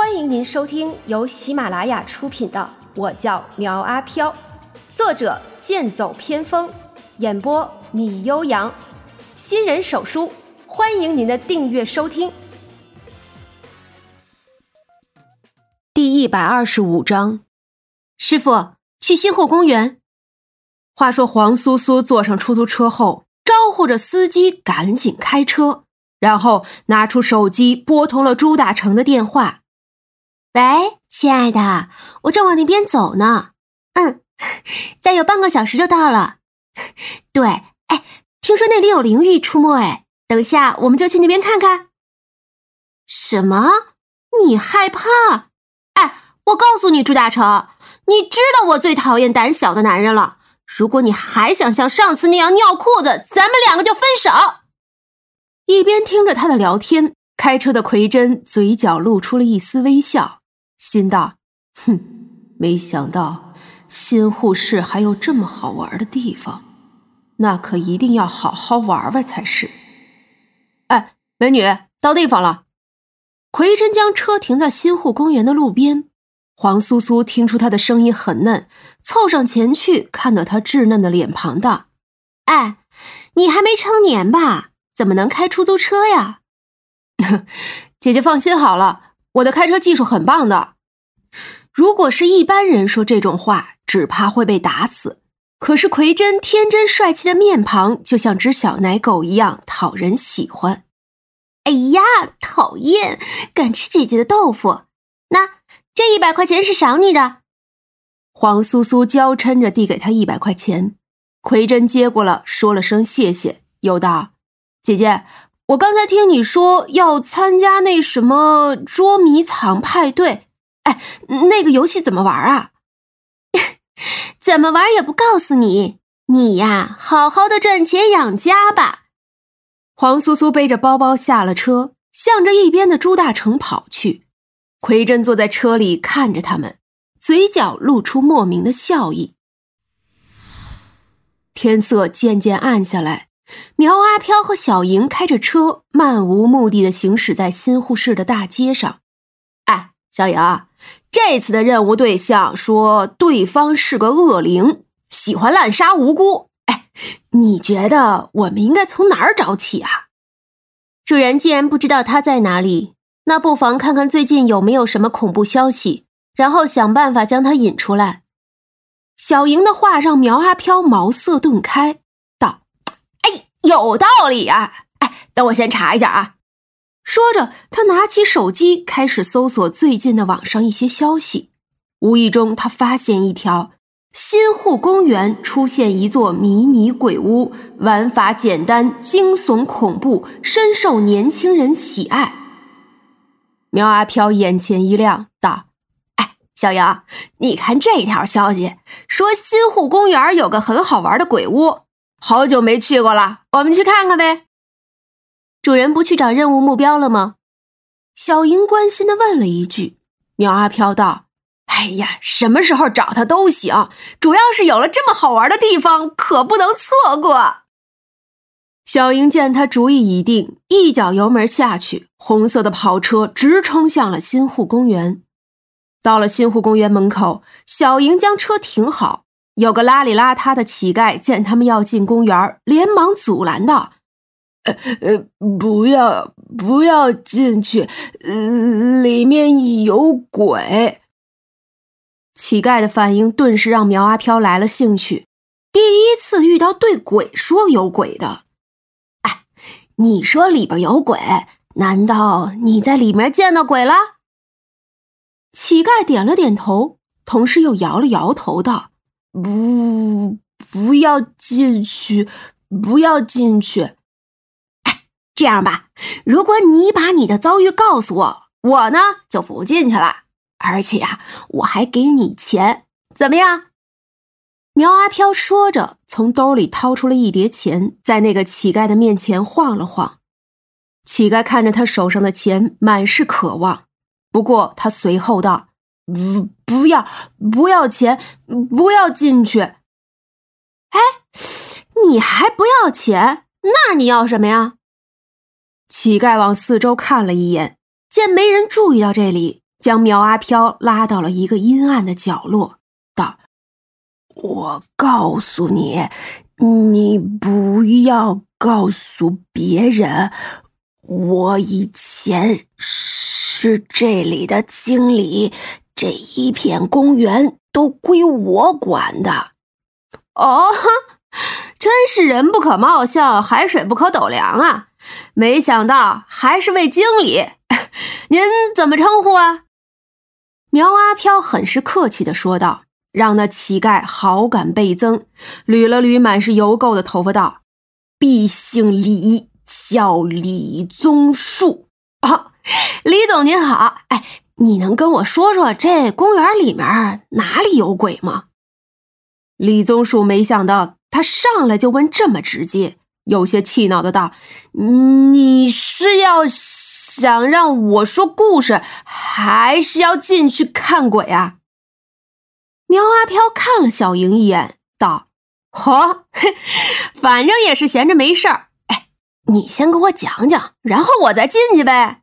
欢迎您收听由喜马拉雅出品的《我叫苗阿飘》，作者剑走偏锋，演播米悠扬，新人手书，欢迎您的订阅收听。第一百二十五章，师傅去新后公园。话说黄苏苏坐上出租车后，招呼着司机赶紧开车，然后拿出手机拨通了朱大成的电话。喂，亲爱的，我正往那边走呢。嗯，再有半个小时就到了。对，哎，听说那里有灵异出没，哎，等下我们就去那边看看。什么？你害怕？哎，我告诉你，朱大成，你知道我最讨厌胆小的男人了。如果你还想像上次那样尿裤子，咱们两个就分手。一边听着他的聊天，开车的奎真嘴角露出了一丝微笑，心道：“哼，没想到新护市还有这么好玩的地方，那可一定要好好玩玩才是。”哎，美女，到地方了。奎真将车停在新护公园的路边。黄苏苏听出他的声音很嫩，凑上前去，看到他稚嫩的脸庞，道：“哎，你还没成年吧？怎么能开出租车呀？” 姐姐放心好了，我的开车技术很棒的。如果是一般人说这种话，只怕会被打死。可是奎真天真帅气的面庞，就像只小奶狗一样讨人喜欢。哎呀，讨厌！敢吃姐姐的豆腐？那。这一百块钱是赏你的，黄苏苏娇嗔着递给他一百块钱，奎真接过了，说了声谢谢，又道：“姐姐，我刚才听你说要参加那什么捉迷藏派对，哎，那个游戏怎么玩啊？怎么玩也不告诉你，你呀，好好的赚钱养家吧。”黄苏苏背着包包下了车，向着一边的朱大成跑去。奎真坐在车里看着他们，嘴角露出莫名的笑意。天色渐渐暗下来，苗阿飘和小莹开着车，漫无目的的行驶在新护市的大街上。哎，小莹，这次的任务对象说对方是个恶灵，喜欢滥杀无辜。哎，你觉得我们应该从哪儿找起啊？主人既然不知道他在哪里。那不妨看看最近有没有什么恐怖消息，然后想办法将他引出来。小莹的话让苗阿飘茅塞顿开，道：“哎，有道理啊！哎，等我先查一下啊。”说着，他拿起手机开始搜索最近的网上一些消息。无意中，他发现一条：新户公园出现一座迷你鬼屋，玩法简单、惊悚恐怖，深受年轻人喜爱。苗阿飘眼前一亮，道：“哎，小杨，你看这条消息，说新户公园有个很好玩的鬼屋，好久没去过了，我们去看看呗。”主人不去找任务目标了吗？小莹关心的问了一句。苗阿飘道：“哎呀，什么时候找他都行，主要是有了这么好玩的地方，可不能错过。”小莹见他主意已定，一脚油门下去，红色的跑车直冲向了新护公园。到了新护公园门口，小莹将车停好。有个邋里邋遢的乞丐见他们要进公园，连忙阻拦道：“呃呃，不要不要进去，里面有鬼。”乞丐的反应顿时让苗阿飘来了兴趣，第一次遇到对鬼说有鬼的。哎你说里边有鬼？难道你在里面见到鬼了？乞丐点了点头，同时又摇了摇头，道：“不，不要进去，不要进去。哎，这样吧，如果你把你的遭遇告诉我，我呢就不进去了，而且呀，我还给你钱，怎么样？”苗阿飘说着，从兜里掏出了一叠钱，在那个乞丐的面前晃了晃。乞丐看着他手上的钱，满是渴望。不过他随后道：“不，不要，不要钱，不要进去。”哎，你还不要钱？那你要什么呀？乞丐往四周看了一眼，见没人注意到这里，将苗阿飘拉到了一个阴暗的角落，道：“我告诉你，你不要告诉别人，我以前是这里的经理，这一片公园都归我管的。”哦，真是人不可貌相，海水不可斗量啊！没想到还是位经理，您怎么称呼啊？苗阿飘很是客气的说道，让那乞丐好感倍增，捋了捋满是油垢的头发，道：“必姓李，叫李宗树。哦，李总您好，哎，你能跟我说说这公园里面哪里有鬼吗？”李宗树没想到他上来就问这么直接。有些气恼的道：“你是要想让我说故事，还是要进去看鬼啊？”苗阿飘看了小莹一眼，道：“嚯，反正也是闲着没事儿。哎，你先给我讲讲，然后我再进去呗。”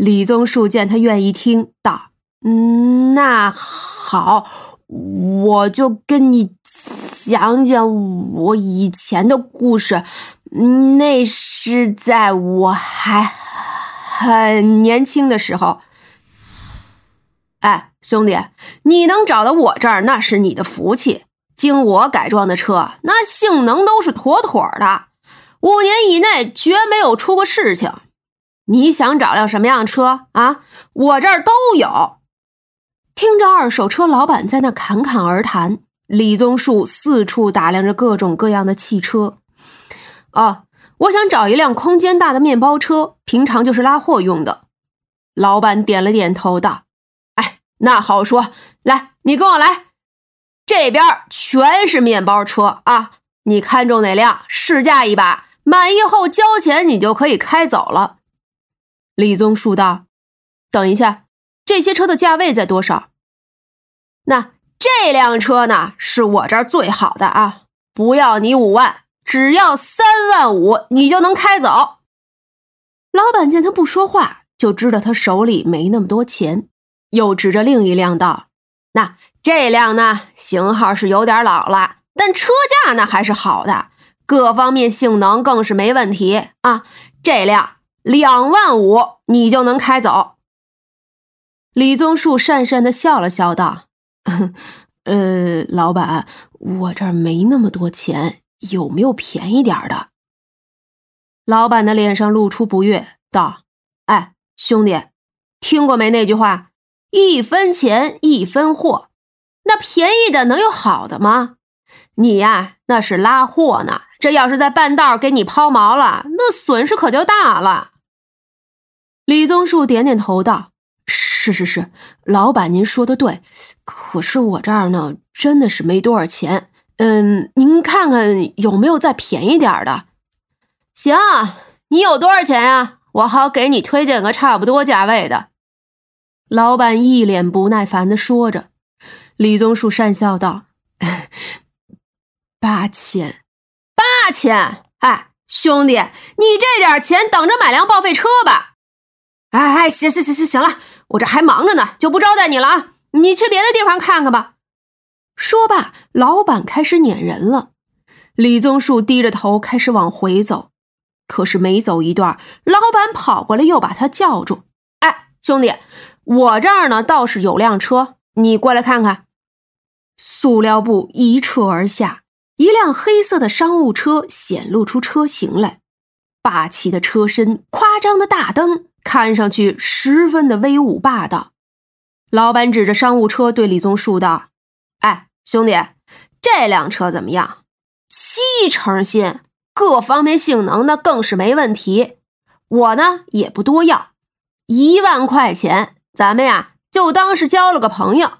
李宗树见他愿意听，道：“嗯，那好，我就跟你。”讲讲我以前的故事，那是在我还很年轻的时候。哎，兄弟，你能找到我这儿，那是你的福气。经我改装的车，那性能都是妥妥的，五年以内绝没有出过事情。你想找辆什么样的车啊？我这儿都有。听着二手车老板在那侃侃而谈。李宗树四处打量着各种各样的汽车。哦，我想找一辆空间大的面包车，平常就是拉货用的。老板点了点头，道：“哎，那好说。来，你跟我来，这边全是面包车啊！你看中哪辆，试驾一把，满意后交钱，你就可以开走了。”李宗树道：“等一下，这些车的价位在多少？那？”这辆车呢，是我这儿最好的啊！不要你五万，只要三万五，你就能开走。老板见他不说话，就知道他手里没那么多钱，又指着另一辆道：“那这辆呢，型号是有点老了，但车价呢还是好的，各方面性能更是没问题啊！这辆两万五，你就能开走。”李宗树讪讪的笑了笑道。呃，老板，我这儿没那么多钱，有没有便宜点的？老板的脸上露出不悦，道：“哎，兄弟，听过没那句话？一分钱一分货，那便宜的能有好的吗？你呀，那是拉货呢，这要是在半道给你抛锚了，那损失可就大了。”李宗树点点头道。是是是，老板您说的对，可是我这儿呢，真的是没多少钱。嗯，您看看有没有再便宜点的？行，你有多少钱呀？我好给你推荐个差不多价位的。老板一脸不耐烦的说着。李宗树讪笑道：“八千，八千！哎，兄弟，你这点钱，等着买辆报废车吧。”哎哎，行行行行行了。我这还忙着呢，就不招待你了啊！你去别的地方看看吧。说罢，老板开始撵人了。李宗树低着头开始往回走，可是没走一段，老板跑过来又把他叫住：“哎，兄弟，我这儿呢倒是有辆车，你过来看看。”塑料布一撤而下，一辆黑色的商务车显露出车型来，霸气的车身，夸张的大灯。看上去十分的威武霸道。老板指着商务车对李宗树道：“哎，兄弟，这辆车怎么样？七成新，各方面性能那更是没问题。我呢也不多要，一万块钱，咱们呀就当是交了个朋友。”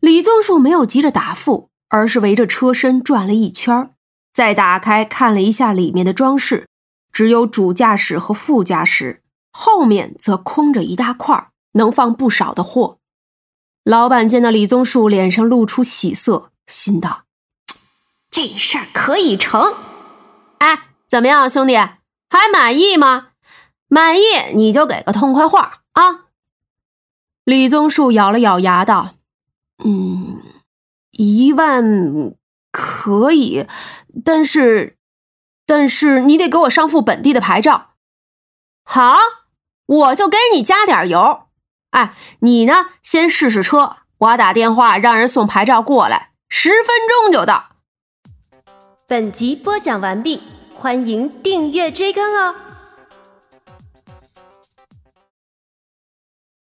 李宗树没有急着答复，而是围着车身转了一圈，再打开看了一下里面的装饰，只有主驾驶和副驾驶。后面则空着一大块，能放不少的货。老板见到李宗树脸上露出喜色，心道：“这事儿可以成。哎，怎么样，兄弟，还满意吗？满意你就给个痛快话啊！”李宗树咬了咬牙道：“嗯，一万可以，但是，但是你得给我上副本地的牌照。好，我就给你加点油。哎，你呢，先试试车，我打电话让人送牌照过来，十分钟就到。”本集播讲完毕，欢迎订阅追更哦。